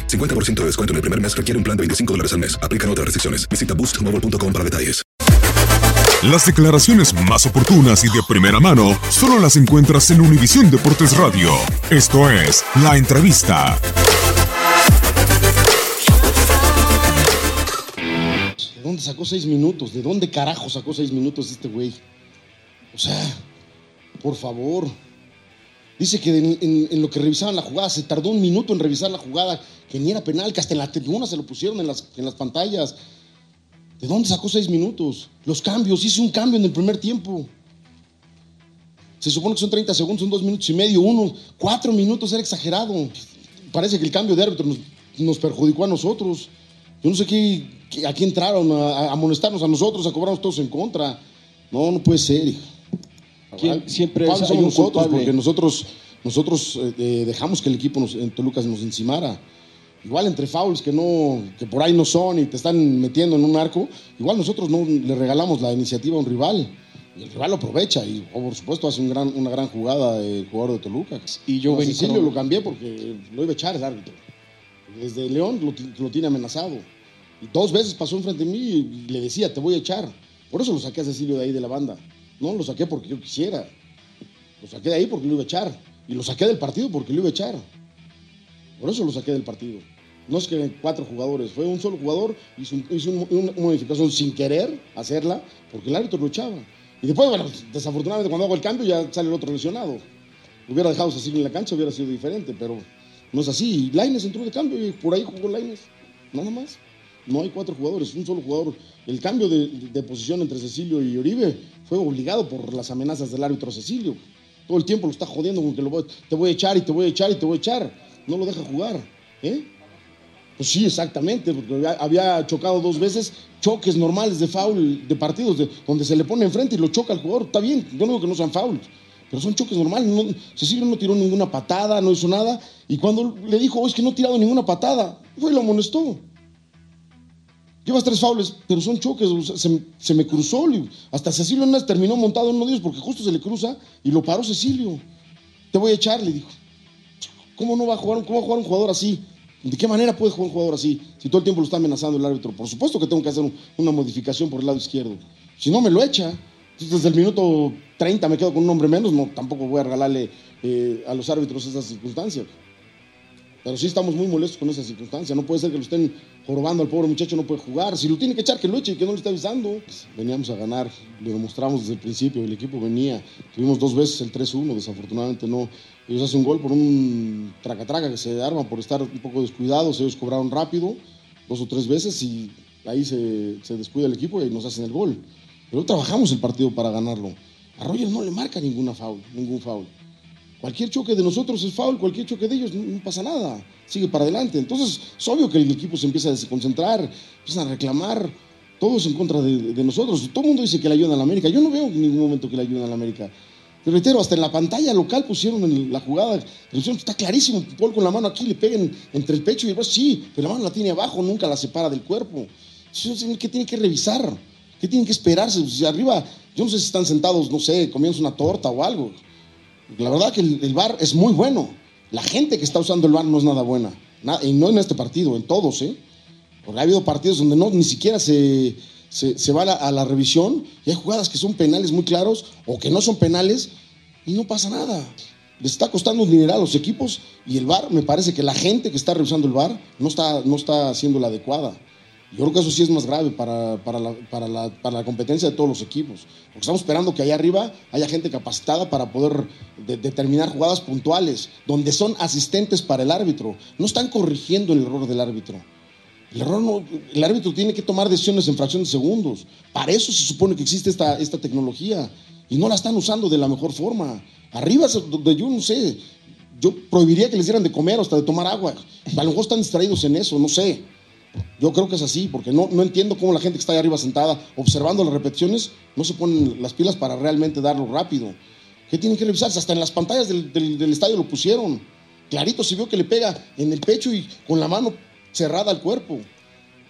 50% de descuento en el primer mes requiere un plan de 25 dólares al mes. Aplican otras restricciones. Visita boostmobile.com para detalles. Las declaraciones más oportunas y de primera mano solo las encuentras en Univisión Deportes Radio. Esto es La Entrevista. ¿De dónde sacó seis minutos? ¿De dónde carajo sacó seis minutos este güey? O sea, por favor. Dice que en, lo que revisaban la jugada, se tardó un minuto en revisar la jugada, que ni era penal, que hasta en la tribuna se lo pusieron en las, en las pantallas. ¿De dónde sacó seis minutos? Los cambios, hizo un cambio en el primer tiempo. Se supone que son 30 segundos, son dos minutos y medio, uno, cuatro minutos, era exagerado. Parece que el cambio de árbitro nos, nos perjudicó a nosotros. Yo no sé qué, qué- a qué entraron, a, a amonestarnos a nosotros, a cobrarnos todos en contra. No, no puede ser, hijo. ¿Quién- siempre es- hay un nosotros, culpable? porque nosotros, nosotros eh, dejamos que el equipo nos- en Toluca nos encimara. Igual entre fouls que no, que por ahí no son y te están metiendo en un arco, igual nosotros no le regalamos la iniciativa a un rival. Y el rival lo aprovecha y oh, por supuesto hace un gran, una gran jugada el jugador de Toluca. Y yo ven- Cecilio lo cambié porque lo iba a echar el árbitro. Desde León lo, lo tiene amenazado. Y dos veces pasó enfrente de mí y le decía, te voy a echar. Por eso lo saqué a Cecilio de ahí de la banda. No lo saqué porque yo quisiera. Lo saqué de ahí porque lo iba a echar. Y lo saqué del partido porque lo iba a echar. Por eso lo saqué del partido. No es que cuatro jugadores, fue un solo jugador, hizo, un- hizo un- una modificación sin querer hacerla, porque el árbitro lo echaba. Y después, bueno, desafortunadamente cuando hago el cambio ya sale el otro lesionado. Hubiera dejado a Cecilio en la cancha, hubiera sido diferente, pero no es así. Laines entró de cambio y por ahí jugó Laines. Nada más. No hay cuatro jugadores, un solo jugador. El cambio de, posición entre Cecilio y Oribe fue obligado por las amenazas del árbitro Cecilio. Todo el tiempo lo está jodiendo con que voy- te voy a echar y te voy a echar y te voy a echar. No lo deja jugar. ¿eh? Pues sí, exactamente, porque había, chocado dos veces choques normales de foul de partidos, de- donde se le pone enfrente y lo choca al jugador. Está bien, yo no digo que no sean fouls, pero son choques normales. No, Cecilio no tiró ninguna patada, no hizo nada. Y cuando le dijo, "Oh, es que no he tirado ninguna patada, fue y lo amonestó. Llevas tres faules, pero son choques, se, me cruzó. Hasta Cecilio Hernández terminó montado en uno de ellos porque justo se le cruza y lo paró Cecilio. Te voy a echar, le dijo. ¿Cómo no va a jugar, cómo va a jugar un jugador así? ¿De qué manera puede jugar un jugador así? Si todo el tiempo lo está amenazando el árbitro. Por supuesto que tengo que hacer un- una modificación por el lado izquierdo. Si no, me lo echa. Desde el minuto 30 me quedo con un hombre menos. No, tampoco voy a regalarle eh, a los árbitros esas circunstancias. Pero sí estamos muy molestos con esa circunstancia. No puede ser que lo estén jorobando al pobre muchacho, no puede jugar. Si lo tiene que echar, que lo eche y que no le esté avisando. Pues, veníamos a ganar, lo demostramos desde el principio. El equipo venía. Tuvimos dos veces el 3-1, desafortunadamente no. Ellos hacen un gol por un traca-traca que se arma por estar un poco descuidados. Ellos cobraron rápido, dos o tres veces y ahí se, se descuida el equipo y nos hacen el gol. Pero trabajamos el partido para ganarlo. A Rogers no le marca ninguna foul, ningún foul. Cualquier choque de nosotros es foul, cualquier choque de ellos no, pasa nada. Sigue para adelante. Entonces, es obvio que el equipo se empieza a desconcentrar, empiezan a reclamar. Todos en contra de, nosotros. Todo el mundo dice que le ayudan a la América. Yo no veo en ningún momento que le ayudan a la América. Te reitero, hasta en la pantalla local pusieron en la jugada, está clarísimo, Paul con la mano aquí, le peguen entre el pecho y el brazo, sí, pero la mano la tiene abajo, nunca la separa del cuerpo. ¿Qué tiene que revisar? ¿Qué tienen que esperarse? Si arriba, yo no sé si están sentados, no sé, comiendo una torta o algo. La verdad que el, el bar es muy bueno. La gente que está usando el bar no es nada buena. Nada- y no en este partido, en todos, ¿eh? Porque ha habido partidos donde no, ni siquiera se, se, va a la, revisión y hay jugadas que son penales muy claros o que no son penales y no pasa nada. Les está costando un a los equipos y el VAR, me parece que la gente que está revisando el VAR no está, no está haciendo la adecuada. Yo creo que eso sí es más grave para, para, la, para, la, para la competencia de todos los equipos. Porque estamos esperando que allá arriba haya gente capacitada para poder de- determinar jugadas puntuales, donde son asistentes para el árbitro. No están corrigiendo el error del árbitro. El, error no- el árbitro tiene que tomar decisiones en fracción de segundos. Para eso se supone que existe esta, esta tecnología. Y no la están usando de la mejor forma. Arriba, donde yo no sé, yo prohibiría que les dieran de comer hasta de tomar agua. A lo mejor están distraídos en eso, no sé. Yo creo que es así, porque no, no entiendo cómo la gente que está ahí arriba sentada observando las repeticiones no se ponen las pilas para realmente darlo rápido. ¿Qué tienen que revisarse? Hasta en las pantallas del, estadio lo pusieron. Clarito se vio que le pega en el pecho y con la mano cerrada al cuerpo.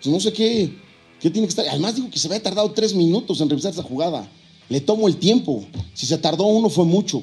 Pues no sé qué, qué tiene que estar. Además digo que se había tardado tres minutos en revisar esa jugada. Le tomo el tiempo. Si se tardó uno fue mucho.